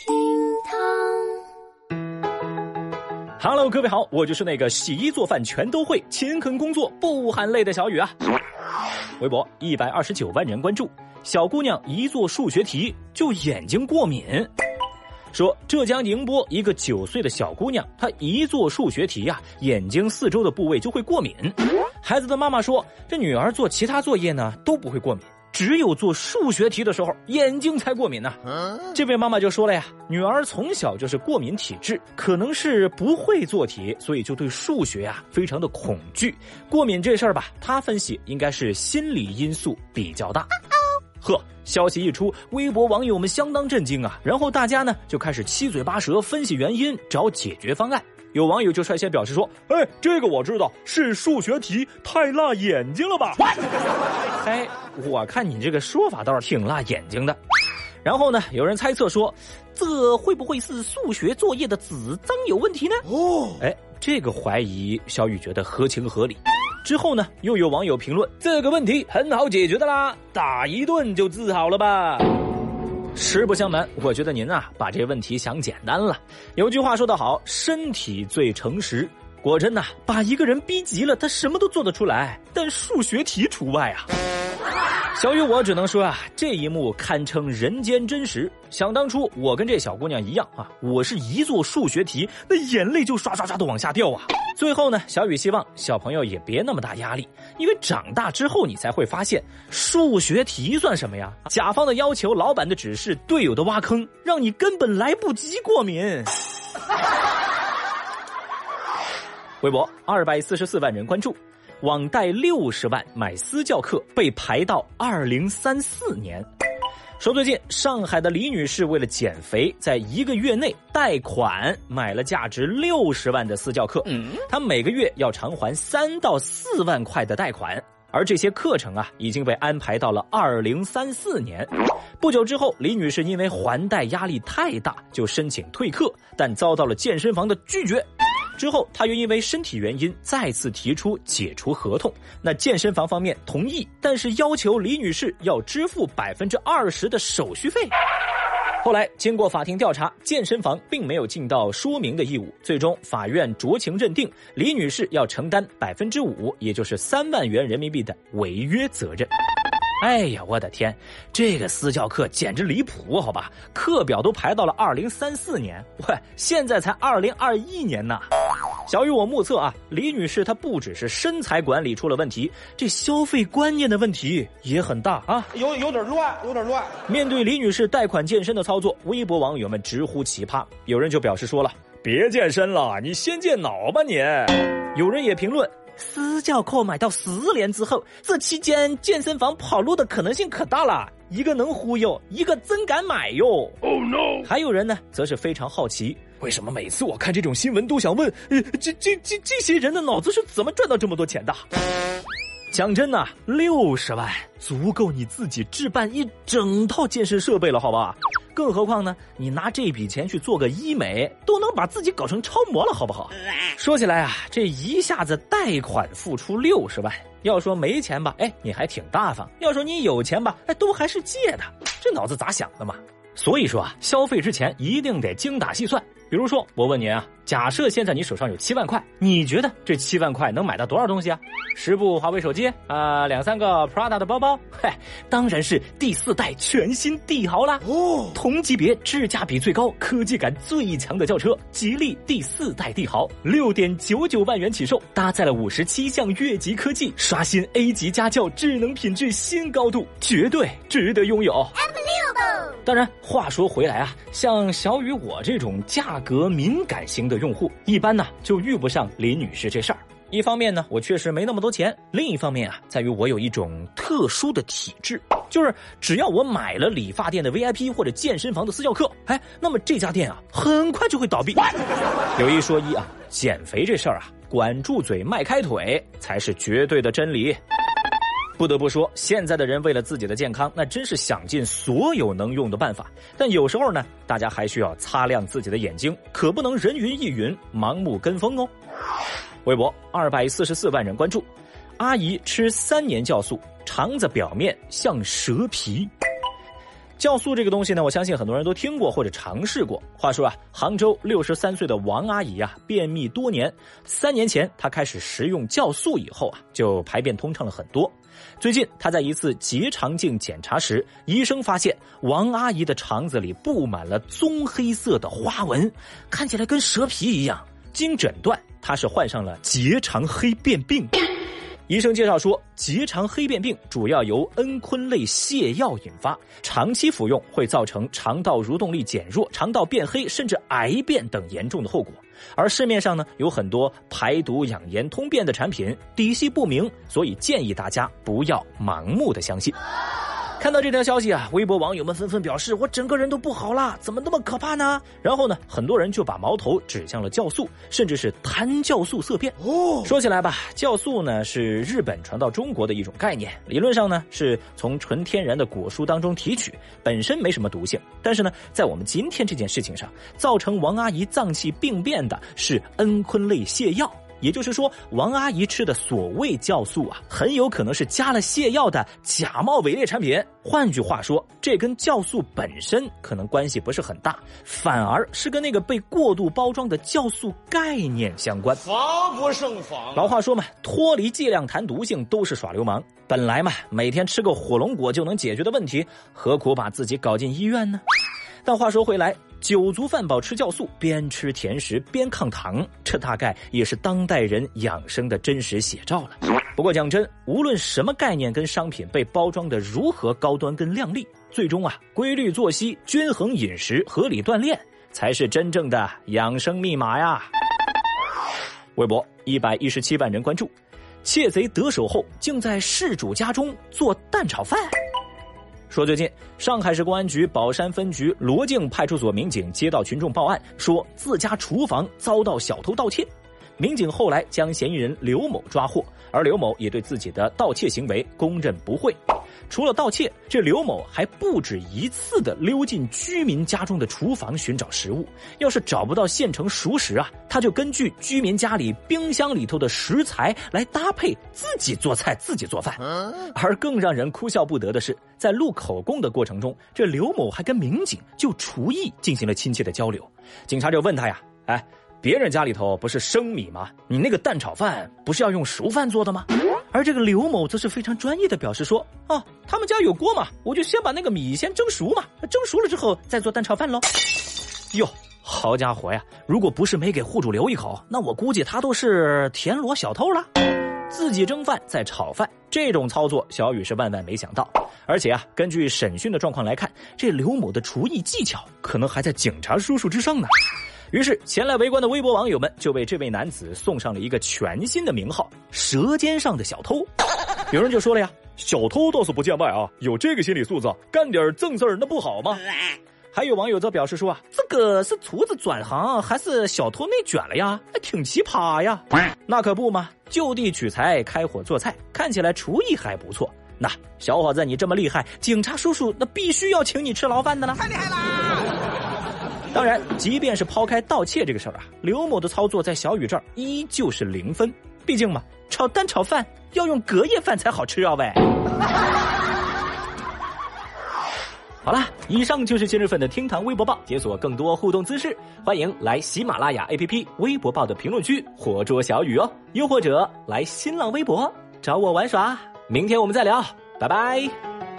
厅堂。Hello，各位好，我就是那个洗衣做饭全都会、勤恳工作不喊累的小雨啊。微博一百二十九万人关注，小姑娘一做数学题就眼睛过敏。说浙江宁波一个九岁的小姑娘，她一做数学题呀、眼睛四周的部位就会过敏。孩子的妈妈说，这女儿做其他作业呢都不会过敏，只有做数学题的时候眼睛才过敏呢、这位妈妈就说了呀，女儿从小就是过敏体质，可能是不会做题，所以就对数学呀、非常的恐惧。过敏这事儿吧，她分析应该是心理因素比较大。呵，消息一出，微博网友们相当震惊啊！然后大家呢就开始七嘴八舌分析原因，找解决方案。有网友就率先表示说：“哎，这个我知道，是数学题太辣眼睛了吧？”哎，我看你这个说法倒是挺辣眼睛的。然后呢，有人猜测说，这会不会是数学作业的纸张有问题呢？哦，哎，这个怀疑小雨觉得合情合理。之后呢，又有网友评论这个问题很好解决的啦，打一顿就治好了吧。实不相瞒，我觉得您啊把这问题想简单了。有句话说得好，身体最诚实。果真呐、把一个人逼急了，他什么都做得出来，但数学题除外啊。小雨，我只能说啊，这一幕堪称人间真实。想当初，我跟这小姑娘一样啊，我是一做数学题，那眼泪就刷刷刷的往下掉啊。最后呢，小雨希望小朋友也别那么大压力，因为长大之后你才会发现，数学题算什么呀？甲方的要求、老板的指示、队友的挖坑，让你根本来不及过敏。微博二百四十四万人关注，网贷六十万买私教课被排到二零三四年。说最近上海的李女士为了减肥，在一个月内贷款买了价值六十万的私教课，她每个月要偿还三到四万块的贷款。而这些课程啊，已经被安排到了二零三四年。不久之后，李女士因为还贷压力太大，就申请退课，但遭到了健身房的拒绝。之后，她又因为身体原因再次提出解除合同。那健身房方面同意，但是要求李女士要支付百分之二十的手续费。后来经过法庭调查，健身房并没有尽到说明的义务，最终法院酌情认定李女士要承担百分之五，也就是三万元人民币的违约责任。哎呀，我的天，这个私教课简直离谱，好吧？课表都排到了二零三四年，喂，现在才二零二一年呢。小雨，我目测啊，李女士她不只是身材管理出了问题，这消费观念的问题也很大啊。有有点乱，有点乱。面对李女士贷款健身的操作，微博网友们直呼奇葩，有人就表示说了：“别健身了，你先健脑吧你。”有人也评论。私教课买到十年之后，这期间健身房跑路的可能性可大了。一个能忽悠，一个真敢买哟。Oh no！还有人呢，则是非常好奇，为什么每次我看这种新闻都想问，呃，这这这这些人的脑子是怎么赚到这么多钱的？讲真呐、六十万足够你自己置办一整套健身设备了，好吧？更何况呢，你拿这笔钱去做个医美，都能把自己搞成超模了，好不好？说起来啊，这一下子贷款付出六十万，要说没钱吧，哎，你还挺大方；要说你有钱吧，哎，都还是借的，这脑子咋想的嘛？所以说啊，消费之前一定得精打细算。比如说，我问您啊，假设现在你手上有七万块，你觉得这七万块能买到多少东西啊？十部华为手机啊、两三个 Prada 的包包？嗨，当然是第四代全新帝豪啦！哦，同级别质价比最高、科技感最强的轿车——吉利第四代帝豪，六点九九万元起售，搭载了五十七项越级科技，刷新 A 级家轿智能品质新高度，绝对值得拥有。当然，话说回来啊，像小雨我这种价格敏感型的用户，一般呢就遇不上林女士这事儿。一方面呢，我确实没那么多钱；另一方面啊，在于我有一种特殊的体质，就是只要我买了理发店的 VIP 或者健身房的私教课，哎，那么这家店啊，很快就会倒闭。有一说一啊，减肥这事儿啊，管住嘴，迈开腿才是绝对的真理。不得不说，现在的人为了自己的健康，那真是想尽所有能用的办法。但有时候呢，大家还需要擦亮自己的眼睛，可不能人云亦云、盲目跟风哦。微博二百四十四万人关注，阿姨吃三年酵素，肠子表面像蛇皮。酵素这个东西呢，我相信很多人都听过或者尝试过。话说啊，杭州六十三岁的王阿姨啊，便秘多年，三年前她开始食用酵素以后啊，就排便通畅了很多。最近她在一次结肠镜检查时，医生发现王阿姨的肠子里布满了棕黑色的花纹，看起来跟蛇皮一样。经诊断，她是患上了结肠黑变病。医生介绍说，结肠黑变病主要由恩醌类泻药引发，长期服用会造成肠道蠕动力减弱、肠道变黑，甚至癌变等严重的后果。而市面上呢有很多排毒养颜通便的产品，底细不明，所以建议大家不要盲目的相信。看到这条消息啊，微博网友们纷纷表示：“我整个人都不好了，怎么那么可怕呢？”然后呢，很多人就把矛头指向了酵素，甚至是谈酵素色变。哦，说起来吧，酵素呢是日本传到中国的一种概念，理论上呢是从纯天然的果蔬当中提取，本身没什么毒性。但是呢，在我们今天这件事情上，造成王阿姨脏器病变的是恩醌类泻药。也就是说，王阿姨吃的所谓酵素啊，很有可能是加了泻药的假冒伪劣产品。换句话说，这跟酵素本身可能关系不是很大，反而是跟那个被过度包装的酵素概念相关。防不胜防。老话说嘛，脱离剂量谈毒性都是耍流氓。本来嘛，每天吃个火龙果就能解决的问题，何苦把自己搞进医院呢？但话说回来。酒足饭饱吃酵素，边吃甜食边抗糖，这大概也是当代人养生的真实写照了。不过讲真，无论什么概念跟商品被包装的如何高端跟靓丽，最终啊，规律作息、均衡饮食、合理锻炼才是真正的养生密码呀。微博一百一十七万人关注，窃贼得手后竟在事主家中做蛋炒饭。说最近，上海市公安局宝山分局罗泾派出所民警接到群众报案，说自家厨房遭到小偷盗窃。民警后来将嫌疑人刘某抓获，而刘某也对自己的盗窃行为供认不讳。除了盗窃，这刘某还不止一次的溜进居民家中的厨房寻找食物。要是找不到现成熟食啊，他就根据居民家里冰箱里头的食材来搭配自己做菜、自己做饭。而更让人哭笑不得的是，在录口供的过程中，这刘某还跟民警就厨艺进行了亲切的交流。警察就问他呀：“哎，别人家里头不是生米吗？你那个蛋炒饭不是要用熟饭做的吗？”而这个刘某则是非常专业的表示说：“哦，他们家有锅嘛，我就先把那个米先蒸熟嘛，蒸熟了之后再做蛋炒饭喽。”哟，好家伙呀！如果不是没给户主留一口，那我估计他都是田螺小偷了。自己蒸饭再炒饭，这种操作小雨是万万没想到。而且啊，根据审讯的状况来看，这刘某的厨艺技巧可能还在警察叔叔之上呢。于是，前来围观的微博网友们就为这位男子送上了一个全新的名号——“舌尖上的小偷”。有人就说了呀：“小偷倒是不见外啊，有这个心理素质，干点正事儿那不好吗？”还有网友则表示说：“啊，这个是厨子转行，还是小偷内卷了呀？挺奇葩呀！” 那可不嘛，就地取材，开火做菜，看起来厨艺还不错。那小伙子，你这么厉害，警察叔叔那必须要请你吃牢饭的了。太厉害啦！当然，即便是抛开盗窃这个事儿啊，刘某的操作在小雨这儿依旧是零分。毕竟嘛，炒蛋炒饭要用隔夜饭才好吃啊喂。好啦，以上就是今日份的厅堂微博报，解锁更多互动姿势，欢迎来喜马拉雅 APP 微博报的评论区活捉小雨哦，又或者来新浪微博找我玩耍。明天我们再聊，拜拜。